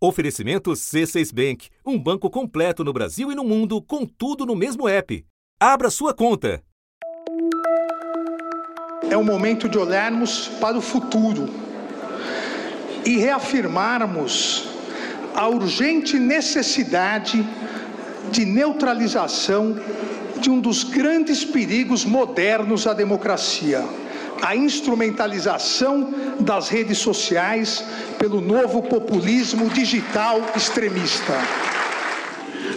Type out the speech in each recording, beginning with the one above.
Oferecimento C6 Bank, um banco completo no Brasil e no mundo, com tudo no mesmo app. Abra sua conta. É o momento de olharmos para o futuro e reafirmarmos a urgente necessidade de neutralização de um dos grandes perigos modernos à democracia a instrumentalização das redes sociais pelo novo populismo digital extremista.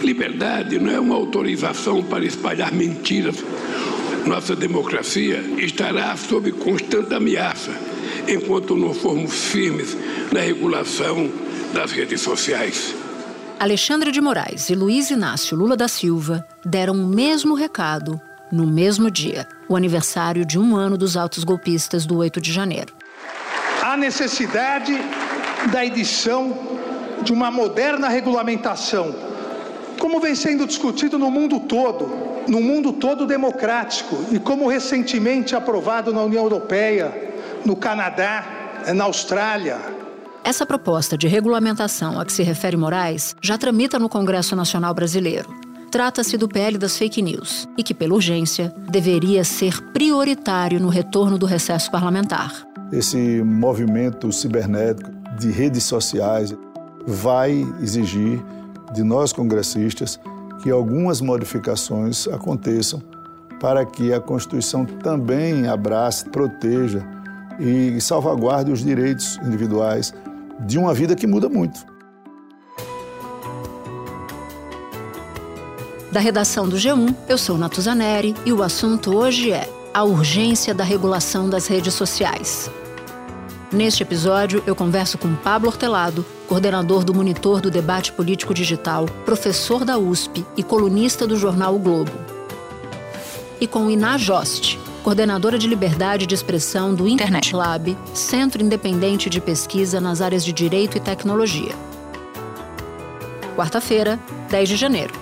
Liberdade não é uma autorização para espalhar mentiras. Nossa democracia estará sob constante ameaça enquanto não formos firmes na regulação das redes sociais. Alexandre de Moraes e Luiz Inácio Lula da Silva deram o mesmo recado no mesmo dia, o aniversário de um ano dos autos golpistas do 8 de janeiro. Há necessidade da edição de uma moderna regulamentação, como vem sendo discutido no mundo todo, no mundo todo democrático, e como recentemente aprovado na União Europeia, no Canadá, na Austrália, essa proposta de regulamentação a que se refere Moraes já tramita no Congresso Nacional Brasileiro. Trata-se do PL das fake news e que, pela urgência, deveria ser prioritário no retorno do recesso parlamentar. Esse movimento cibernético de redes sociais vai exigir de nós congressistas que algumas modificações aconteçam para que a Constituição também abrace, proteja e salvaguarde os direitos individuais de uma vida que muda muito. Da redação do G1, eu sou Natuzaneri e o assunto hoje é a urgência da regulação das redes sociais. Neste episódio, eu converso com Pablo Hortelado, coordenador do Monitor do Debate Político Digital, professor da USP e colunista do jornal o Globo. E com Iná Jost, coordenadora de liberdade de expressão do Internet Lab, Centro Independente de Pesquisa nas áreas de Direito e Tecnologia. Quarta-feira, 10 de janeiro.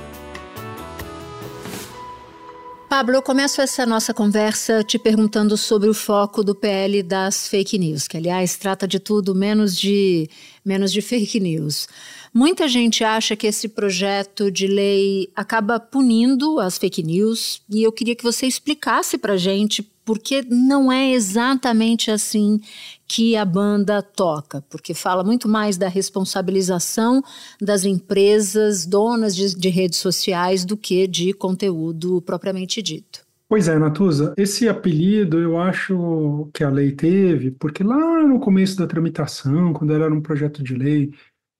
Pablo, eu começo essa nossa conversa te perguntando sobre o foco do PL das fake news, que aliás trata de tudo menos de menos de fake news. Muita gente acha que esse projeto de lei acaba punindo as fake news e eu queria que você explicasse para gente porque não é exatamente assim que a banda toca, porque fala muito mais da responsabilização das empresas donas de, de redes sociais do que de conteúdo propriamente dito. Pois é, Natuza, esse apelido eu acho que a lei teve, porque lá no começo da tramitação, quando era um projeto de lei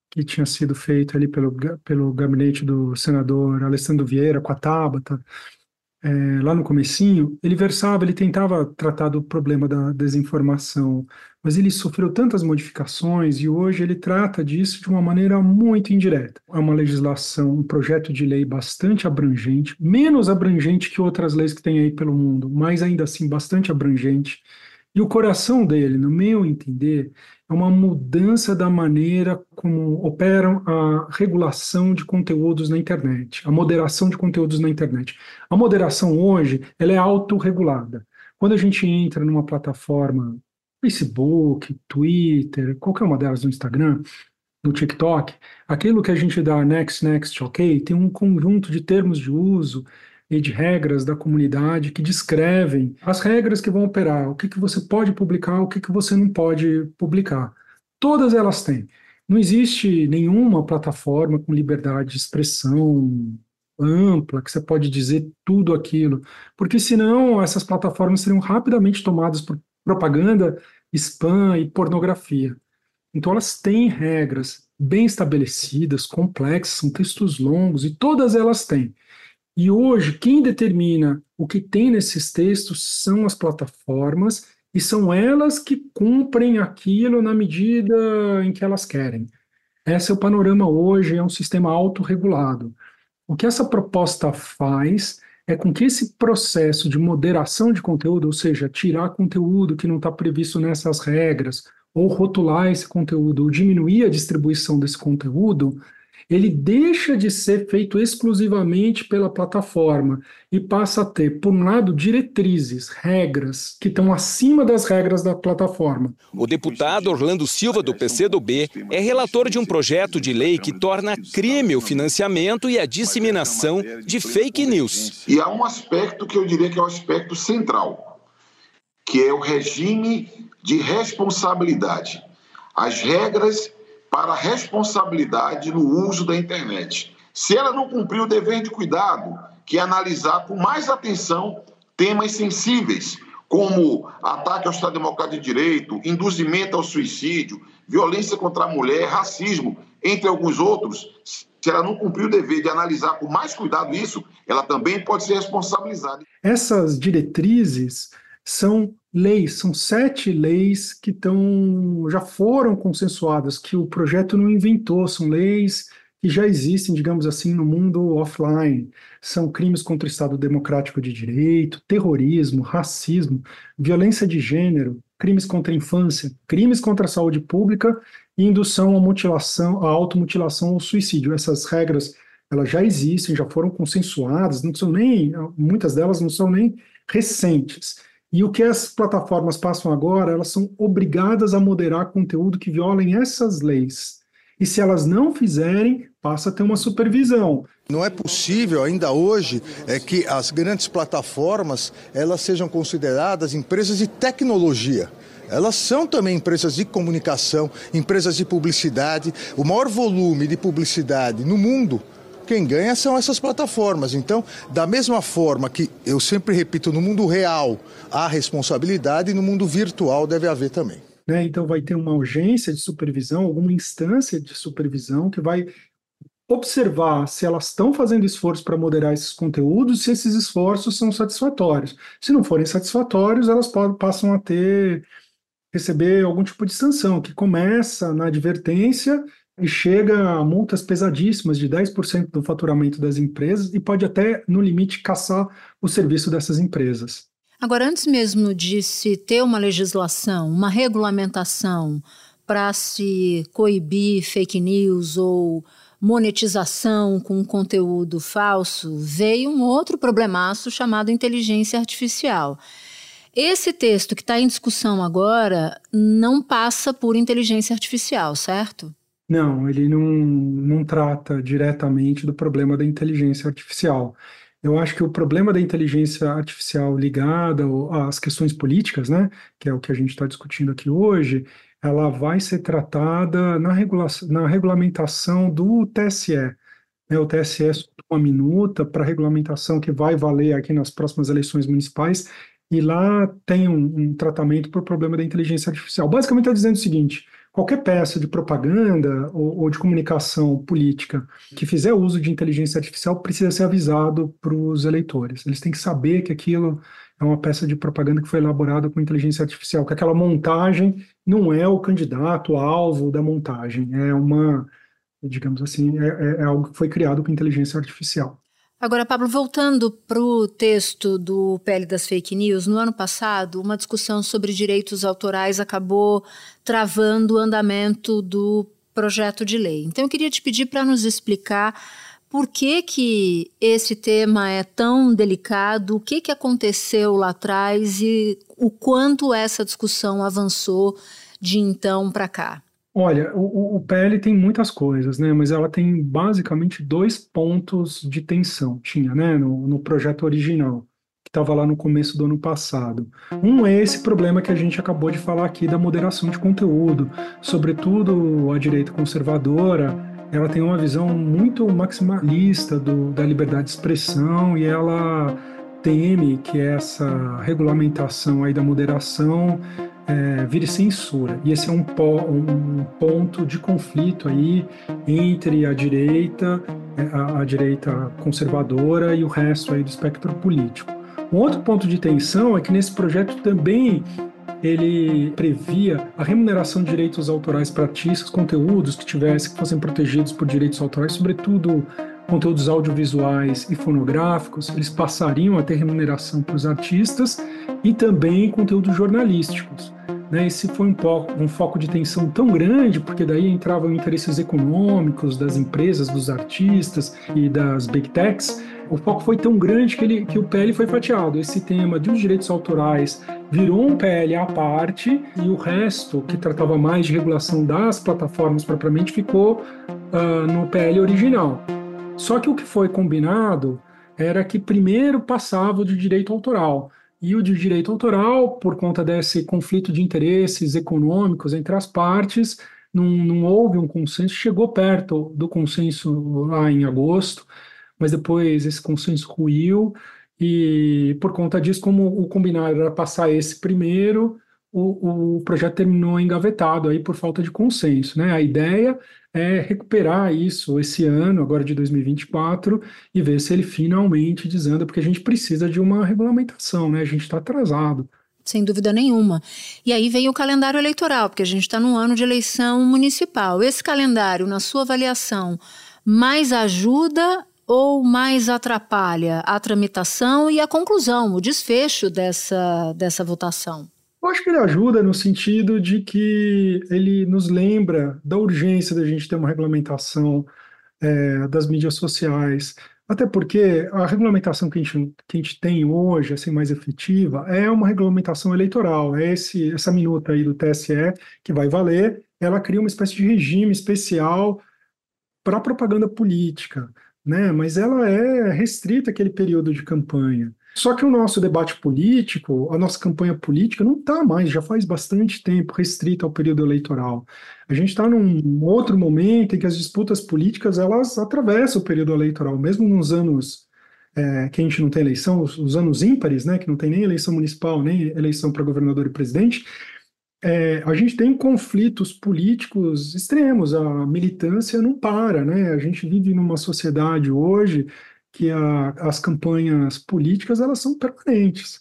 que tinha sido feito ali pelo, pelo gabinete do senador Alessandro Vieira com a Tabata, é, lá no comecinho, ele versava, ele tentava tratar do problema da desinformação, mas ele sofreu tantas modificações e hoje ele trata disso de uma maneira muito indireta. É uma legislação, um projeto de lei bastante abrangente, menos abrangente que outras leis que tem aí pelo mundo, mas ainda assim bastante abrangente. E o coração dele, no meu entender, é uma mudança da maneira como operam a regulação de conteúdos na internet, a moderação de conteúdos na internet. A moderação hoje ela é autorregulada. Quando a gente entra numa plataforma, Facebook, Twitter, qualquer uma delas no Instagram, no TikTok, aquilo que a gente dá next, next, ok, tem um conjunto de termos de uso e de regras da comunidade que descrevem as regras que vão operar, o que, que você pode publicar, o que, que você não pode publicar. Todas elas têm. Não existe nenhuma plataforma com liberdade de expressão ampla, que você pode dizer tudo aquilo, porque senão essas plataformas seriam rapidamente tomadas por propaganda, spam e pornografia. Então elas têm regras bem estabelecidas, complexas, são textos longos e todas elas têm. E hoje, quem determina o que tem nesses textos são as plataformas e são elas que cumprem aquilo na medida em que elas querem. Esse é o panorama hoje, é um sistema autorregulado. O que essa proposta faz é com que esse processo de moderação de conteúdo, ou seja, tirar conteúdo que não está previsto nessas regras, ou rotular esse conteúdo, ou diminuir a distribuição desse conteúdo, ele deixa de ser feito exclusivamente pela plataforma e passa a ter, por um lado, diretrizes, regras que estão acima das regras da plataforma. O deputado Orlando Silva, do PCdoB, é relator de um projeto de lei que torna crime o financiamento e a disseminação de fake news. E há um aspecto que eu diria que é o aspecto central, que é o regime de responsabilidade. As regras para a responsabilidade no uso da internet. Se ela não cumprir o dever de cuidado, que é analisar com mais atenção temas sensíveis, como ataque ao Estado Democrático de Direito, induzimento ao suicídio, violência contra a mulher, racismo, entre alguns outros, se ela não cumprir o dever de analisar com mais cuidado isso, ela também pode ser responsabilizada. Essas diretrizes são leis, são sete leis que estão, já foram consensuadas, que o projeto não inventou, são leis que já existem, digamos assim, no mundo offline. São crimes contra o Estado Democrático de Direito, terrorismo, racismo, violência de gênero, crimes contra a infância, crimes contra a saúde pública e indução à mutilação, à automutilação ou suicídio. Essas regras elas já existem, já foram consensuadas, não são nem, muitas delas não são nem recentes. E o que as plataformas passam agora, elas são obrigadas a moderar conteúdo que violem essas leis. E se elas não fizerem, passa a ter uma supervisão. Não é possível ainda hoje é que as grandes plataformas elas sejam consideradas empresas de tecnologia. Elas são também empresas de comunicação, empresas de publicidade. O maior volume de publicidade no mundo quem ganha são essas plataformas. Então, da mesma forma que eu sempre repito, no mundo real há responsabilidade, no mundo virtual deve haver também. Né? Então, vai ter uma urgência de supervisão, alguma instância de supervisão que vai observar se elas estão fazendo esforço para moderar esses conteúdos, se esses esforços são satisfatórios. Se não forem satisfatórios, elas passam a ter receber algum tipo de sanção, que começa na advertência e chega a multas pesadíssimas de 10% do faturamento das empresas e pode até, no limite, caçar o serviço dessas empresas. Agora, antes mesmo de se ter uma legislação, uma regulamentação para se coibir fake news ou monetização com conteúdo falso, veio um outro problemaço chamado inteligência artificial. Esse texto que está em discussão agora não passa por inteligência artificial, certo? Não, ele não, não trata diretamente do problema da inteligência artificial. Eu acho que o problema da inteligência artificial ligada às questões políticas, né, que é o que a gente está discutindo aqui hoje, ela vai ser tratada na, regula na regulamentação do TSE. Né, o TSE uma minuta para regulamentação que vai valer aqui nas próximas eleições municipais, e lá tem um, um tratamento para o problema da inteligência artificial. Basicamente está dizendo o seguinte: qualquer peça de propaganda ou, ou, de comunicação política que fizer uso de inteligência artificial precisa ser avisado para os eleitores. Eles têm que saber que aquilo é uma peça de propaganda que foi elaborada com inteligência artificial, que aquela montagem não é o candidato alvo da montagem, é uma, digamos assim, é, é, é algo que foi criado com inteligência artificial. Agora, Pablo, voltando para o texto do PL das Fake News, no ano passado, uma discussão sobre direitos autorais acabou travando o andamento do projeto de lei. Então, eu queria te pedir para nos explicar por que, que esse tema é tão delicado, o que, que aconteceu lá atrás e o quanto essa discussão avançou de então para cá. Olha, o, o PL tem muitas coisas, né? Mas ela tem basicamente dois pontos de tensão, tinha, né? No, no projeto original, que estava lá no começo do ano passado. Um é esse problema que a gente acabou de falar aqui da moderação de conteúdo, sobretudo a direita conservadora. Ela tem uma visão muito maximalista do, da liberdade de expressão e ela teme que essa regulamentação aí da moderação é, vire censura. E esse é um, po, um, ponto de conflito aí entre a direita, é, a, a, direita conservadora e o resto aí do espectro político. Um outro ponto de tensão é que nesse projeto também ele previa a remuneração de direitos autorais para artistas, conteúdos que tivessem que fossem protegidos por direitos autorais, sobretudo conteúdos audiovisuais e fonográficos, eles passariam a ter remuneração para os artistas e também conteúdos jornalísticos. Né, esse foi um, um foco de tensão tão grande, porque daí entravam interesses econômicos das empresas, dos artistas e das big techs. O foco foi tão grande que, ele, que o PL foi fatiado. Esse tema dos direitos autorais virou um PL à parte e o resto, que tratava mais de regulação das plataformas propriamente, ficou uh, no PL original. Só que o que foi combinado era que primeiro passava o de direito autoral. E o de direito autoral, por conta desse conflito de interesses econômicos entre as partes, não, não houve um consenso, chegou perto do consenso lá em agosto, mas depois esse consenso ruiu, e por conta disso, como o combinado era passar esse primeiro, o, o projeto terminou engavetado aí por falta de consenso. Né? A ideia é recuperar isso esse ano, agora de 2024, e ver se ele finalmente desanda, porque a gente precisa de uma regulamentação, né? A gente está atrasado. Sem dúvida nenhuma. E aí vem o calendário eleitoral, porque a gente está num ano de eleição municipal. Esse calendário, na sua avaliação, mais ajuda ou mais atrapalha a tramitação e a conclusão, o desfecho dessa, dessa votação? Eu acho que ele ajuda no sentido de que ele nos lembra da urgência da gente ter uma regulamentação é, das mídias sociais, até porque a regulamentação que a, gente, que a gente tem hoje, assim, mais efetiva, é uma regulamentação eleitoral, é esse, essa minuta aí do TSE que vai valer, ela cria uma espécie de regime especial para propaganda política, né? mas ela é restrita àquele período de campanha. Só que o nosso debate político, a nossa campanha política, não está mais, já faz bastante tempo, restrita ao período eleitoral. A gente está num outro momento em que as disputas políticas elas atravessam o período eleitoral, mesmo nos anos é, que a gente não tem eleição, os, os, anos ímpares, né, que não tem nem eleição municipal, nem eleição para governador e presidente, é, a gente tem conflitos políticos extremos, a militância não para, né? A gente vive numa sociedade hoje que a, as campanhas políticas elas são permanentes.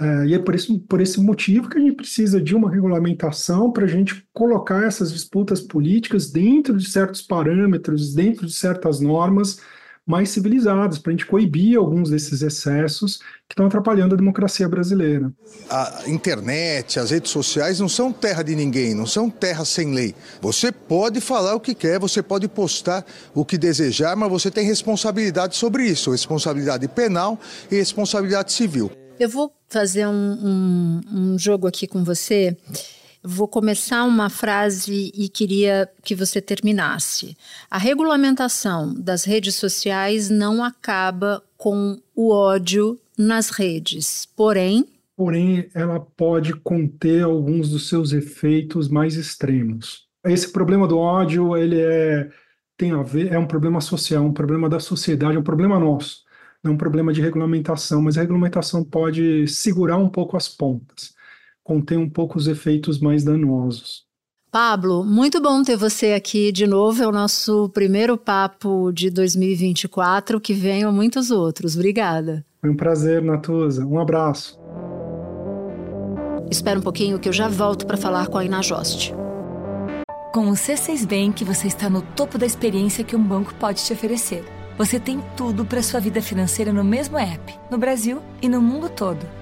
É, e é por, isso, por esse motivo que a gente precisa de uma regulamentação para a gente colocar essas disputas políticas dentro de certos parâmetros, dentro de certas normas, mais civilizadas, para a gente coibir alguns desses excessos que estão atrapalhando a democracia brasileira. A internet, as redes sociais não são terra de ninguém, não são terra sem lei. Você pode falar o que quer, você pode postar o que desejar, mas você tem responsabilidade sobre isso, responsabilidade penal e responsabilidade civil. Eu vou fazer um, um, um jogo aqui com você. Vou começar uma frase e queria que você terminasse. A regulamentação das redes sociais não acaba com o ódio nas redes, porém. Porém, ela pode conter alguns dos seus efeitos mais extremos. Esse problema do ódio, ele é tem a ver, é um problema social, um problema da sociedade, é um problema nosso, não é um problema de regulamentação, mas a regulamentação pode segurar um pouco as pontas contém um pouco os efeitos mais danosos. Pablo, muito bom ter você aqui de novo. É o nosso primeiro papo de 2024, que venham muitos outros. Obrigada. Foi um prazer, Natuza. Um abraço. Espera um pouquinho que eu já volto para falar com a Inajoste. Com o C6 Bank, você está no topo da experiência que um banco pode te oferecer. Você tem tudo para sua vida financeira no mesmo app, no Brasil e no mundo todo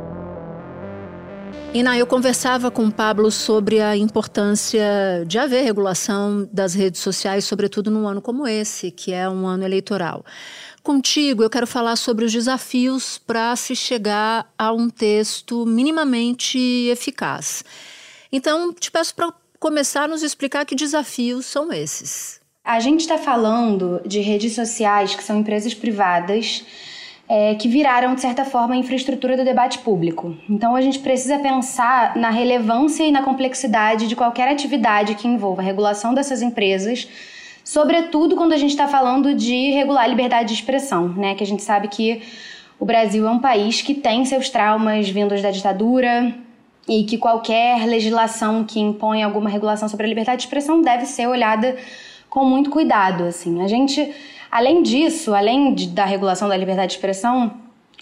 Ina, eu conversava com o Pablo sobre a importância de haver regulação das redes sociais, sobretudo num ano como esse, que é um ano eleitoral. Contigo, eu quero falar sobre os desafios para se chegar a um texto minimamente eficaz. Então, te peço para começar a nos explicar que desafios são esses. A gente está falando de redes sociais que são empresas privadas é, que viraram, de certa forma, a infraestrutura do debate público. Então, a gente precisa pensar na relevância e na complexidade de qualquer atividade que envolva a regulação dessas empresas, sobretudo quando a gente está falando de regular a liberdade de expressão, né? Que a gente sabe que o Brasil é um país que tem seus traumas vindos da ditadura e que qualquer legislação que impõe alguma regulação sobre a liberdade de expressão deve ser olhada com muito cuidado, assim. A gente Além disso, além de, da regulação da liberdade de expressão,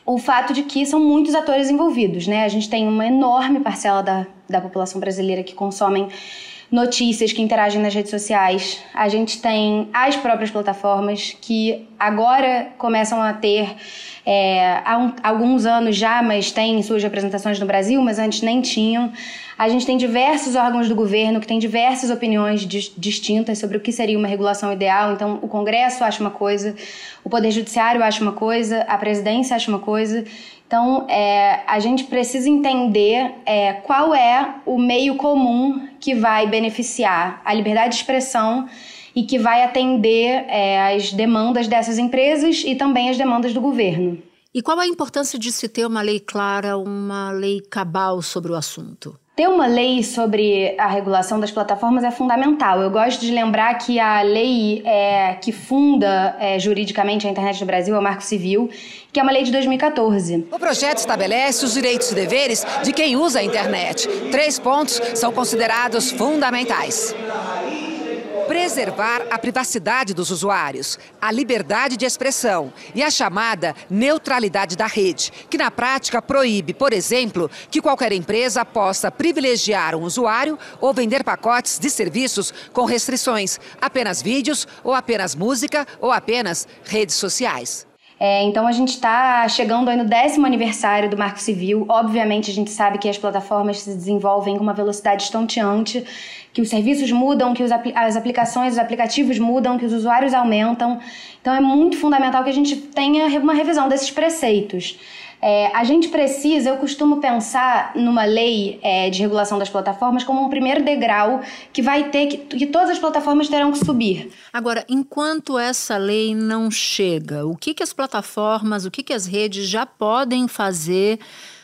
o fato de que são muitos atores envolvidos, né? A gente tem uma enorme parcela da, da população brasileira que consomem notícias, que interagem nas redes sociais. A gente tem as próprias plataformas que agora começam a ter é, há um, alguns anos já, mas têm suas representações no Brasil, mas antes nem tinham. A gente tem diversos órgãos do governo que têm diversas opiniões distintas sobre o que seria uma regulação ideal. Então, o Congresso acha uma coisa, o Poder Judiciário acha uma coisa, a presidência acha uma coisa. Então, é, a gente precisa entender é, qual é o meio comum que vai beneficiar a liberdade de expressão e que vai atender é, as demandas dessas empresas e também as demandas do governo. E qual a importância de se ter uma lei clara, uma lei cabal sobre o assunto? Ter uma lei sobre a regulação das plataformas é fundamental. Eu gosto de lembrar que a lei é, que funda é, juridicamente a internet no Brasil é o Marco Civil, que é uma lei de 2014. O projeto estabelece os direitos e deveres de quem usa a internet. Três pontos são considerados fundamentais preservar a privacidade dos usuários, a liberdade de expressão e a chamada neutralidade da rede, que na prática proíbe, por exemplo, que qualquer empresa possa privilegiar um usuário ou vender pacotes de serviços com restrições, apenas vídeos ou apenas música ou apenas redes sociais. É, então a gente está chegando aí no décimo aniversário do Marco Civil. Obviamente a gente sabe que as plataformas se desenvolvem com uma velocidade estonteante, que os serviços mudam, que apl as aplicações, os aplicativos mudam, que os usuários aumentam. Então é muito fundamental que a gente tenha uma revisão desses preceitos. É, a gente precisa, eu costumo pensar numa lei é, de regulação das plataformas como um primeiro degrau que vai ter que, que todas as plataformas terão que subir. Agora, enquanto essa lei não chega, o que, que as plataformas, o que, que as redes já podem fazer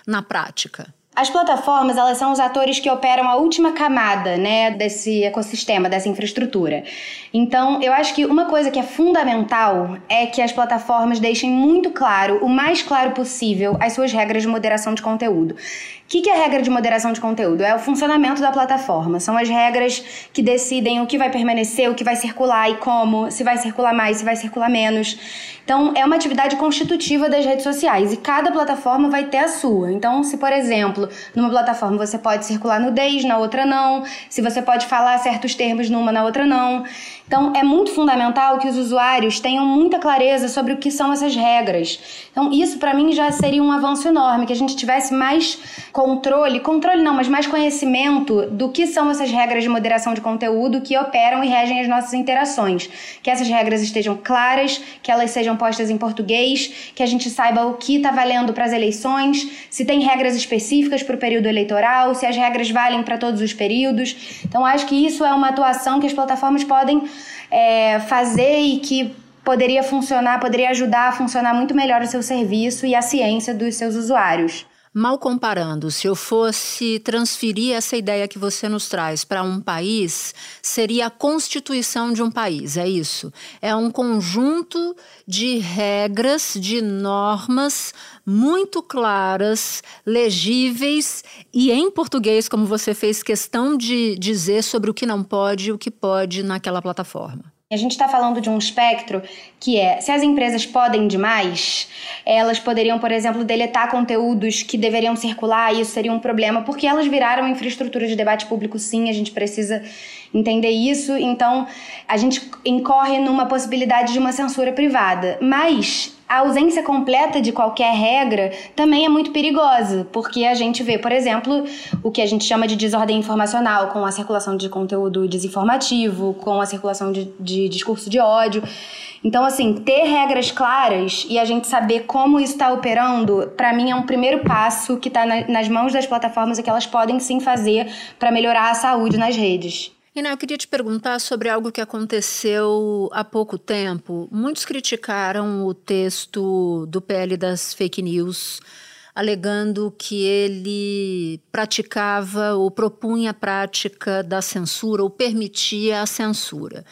na prática? As plataformas, elas são os atores que operam a última camada, né, desse ecossistema, dessa infraestrutura. Então, eu acho que uma coisa que é fundamental é que as plataformas deixem muito claro, o mais claro possível, as suas regras de moderação de conteúdo. O que, que é regra de moderação de conteúdo? É o funcionamento da plataforma. São as regras que decidem o que vai permanecer, o que vai circular e como, se vai circular mais, se vai circular menos. Então, é uma atividade constitutiva das redes sociais e cada plataforma vai ter a sua. Então, se, por exemplo, numa plataforma você pode circular nudez, na outra não, se você pode falar certos termos numa, na outra não. Então, é muito fundamental que os usuários tenham muita clareza sobre o que são essas regras. Então, isso para mim já seria um avanço enorme, que a gente tivesse mais controle, controle não, mas mais conhecimento do que são essas regras de moderação de conteúdo que operam e regem as nossas interações. Que essas regras estejam claras, que elas sejam postas em português, que a gente saiba o que está valendo para as eleições, se tem regras específicas para o período eleitoral, se as regras valem para todos os períodos. Então, acho que isso é uma atuação que as plataformas podem é, fazer e que poderia funcionar, poderia ajudar a funcionar muito melhor o seu serviço e a ciência dos seus usuários. Mal comparando, se eu fosse transferir essa ideia que você nos traz para um país, seria a constituição de um país, é isso? É um conjunto de regras, de normas muito claras, legíveis e em português, como você fez questão de dizer sobre o que não pode e o que pode naquela plataforma. A gente está falando de um espectro que é: se as empresas podem demais, elas poderiam, por exemplo, deletar conteúdos que deveriam circular, e isso seria um problema, porque elas viraram infraestrutura de debate público, sim, a gente precisa entender isso. Então, a gente incorre numa possibilidade de uma censura privada. Mas a ausência completa de qualquer regra também é muito perigosa, porque a gente vê, por exemplo, o que a gente chama de desordem informacional, com a circulação de conteúdo desinformativo, com a circulação de, de discurso de ódio. Então, assim, ter regras claras e a gente saber como isso está operando, para mim é um primeiro passo que está na, nas mãos das plataformas e que elas podem sim fazer para melhorar a saúde nas redes. Ina, eu queria te perguntar sobre algo que aconteceu há pouco tempo. Muitos criticaram o texto do PL das fake news alegando que ele praticava ou propunha a prática da censura ou permitia a censura.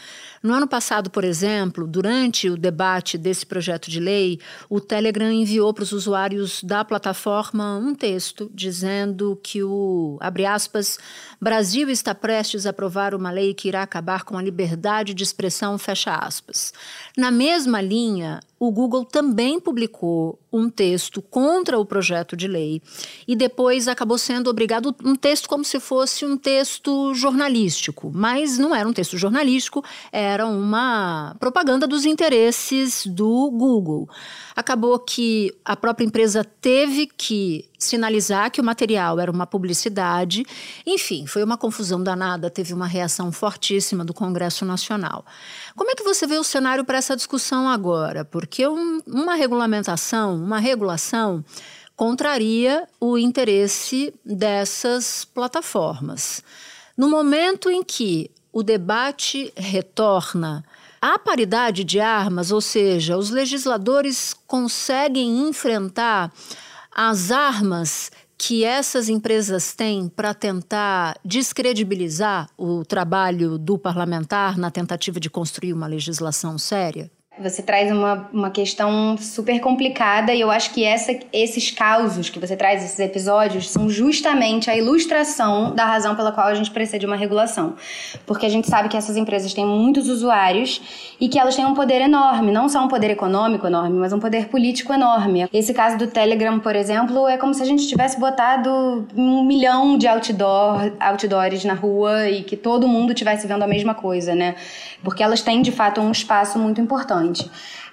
No ano passado, por exemplo, durante o debate desse projeto de lei, o Telegram enviou para os usuários da plataforma um texto dizendo que o, abre aspas, Brasil está prestes a aprovar uma lei que irá acabar com a liberdade de expressão, fecha aspas. Na mesma linha, o Google também publicou um texto contra o projeto de lei e depois acabou sendo obrigado um texto como se fosse um texto jornalístico, mas não era um texto jornalístico, era uma propaganda dos interesses do Google. Acabou que a própria empresa teve que sinalizar que o material era uma publicidade. Enfim, foi uma confusão danada, teve uma reação fortíssima do Congresso Nacional. Como é que você vê o cenário para essa discussão agora? Porque um, uma regulamentação, uma regulação, contraria o interesse dessas plataformas. No momento em que o debate retorna à paridade de armas, ou seja, os legisladores conseguem enfrentar as armas que essas empresas têm para tentar descredibilizar o trabalho do parlamentar na tentativa de construir uma legislação séria? Você traz uma, uma questão super complicada e eu acho que essa, esses causos que você traz, esses episódios, são justamente a ilustração da razão pela qual a gente precisa de uma regulação. Porque a gente sabe que essas empresas têm muitos usuários e que elas têm um poder enorme, não só um poder econômico enorme, mas um poder político enorme. Esse caso do Telegram, por exemplo, é como se a gente tivesse botado um milhão de outdoor, outdoors na rua e que todo mundo estivesse vendo a mesma coisa, né? Porque elas têm, de fato, um espaço muito importante.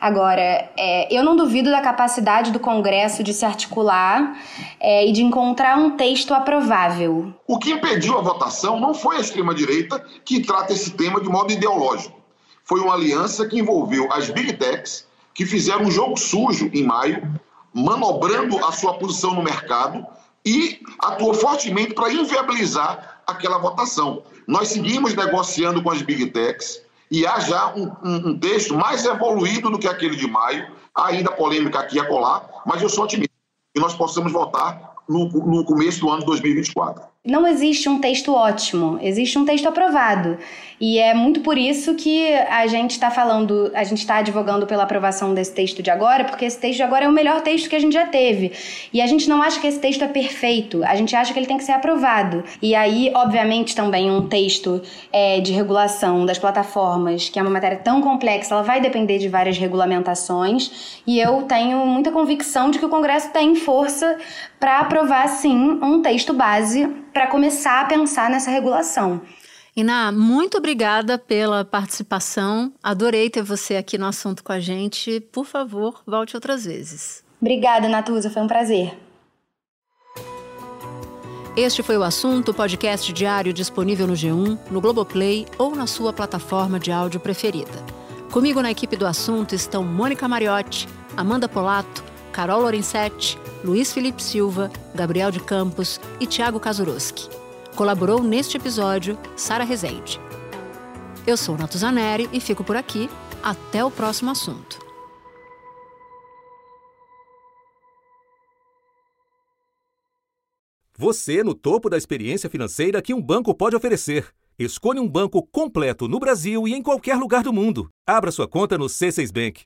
Agora, é, eu não duvido da capacidade do Congresso de se articular é, e de encontrar um texto aprovável. O que impediu a votação não foi a extrema-direita que trata esse tema de modo ideológico. Foi uma aliança que envolveu as big techs, que fizeram um jogo sujo em maio, manobrando a sua posição no mercado e atuou fortemente para inviabilizar aquela votação. Nós seguimos negociando com as big techs, e há já um, um, um, texto mais evoluído do que aquele de maio, há ainda polêmica aqui e acolá, mas eu sou otimista que nós possamos votar no, no começo do ano 2024. Não existe um texto ótimo, existe um texto aprovado. E é muito por isso que a gente está falando, a gente está advogando pela aprovação desse texto de agora, porque esse texto de agora é o melhor texto que a gente já teve. E a gente não acha que esse texto é perfeito, a gente acha que ele tem que ser aprovado. E aí, obviamente, também um texto é, de regulação das plataformas, que é uma matéria tão complexa, ela vai depender de várias regulamentações. E eu tenho muita convicção de que o Congresso tem força para aprovar, sim, um texto base para começar a pensar nessa regulação. Iná, muito obrigada pela participação. Adorei ter você aqui no assunto com a gente. Por favor, volte outras vezes. Obrigada, Natuza. Foi um prazer. Este foi o assunto, podcast diário disponível no G1, no Globoplay ou na sua plataforma de áudio preferida. Comigo na equipe do assunto estão Mônica Mariotti, Amanda Polato, Carol Lorenzetti, Luiz Felipe Silva, Gabriel de Campos e Tiago Kazuroski. Colaborou neste episódio Sara Rezende. Eu sou Natuzaneri e fico por aqui. Até o próximo assunto. Você no topo da experiência financeira que um banco pode oferecer. Escolha um banco completo no Brasil e em qualquer lugar do mundo. Abra sua conta no C6 Bank.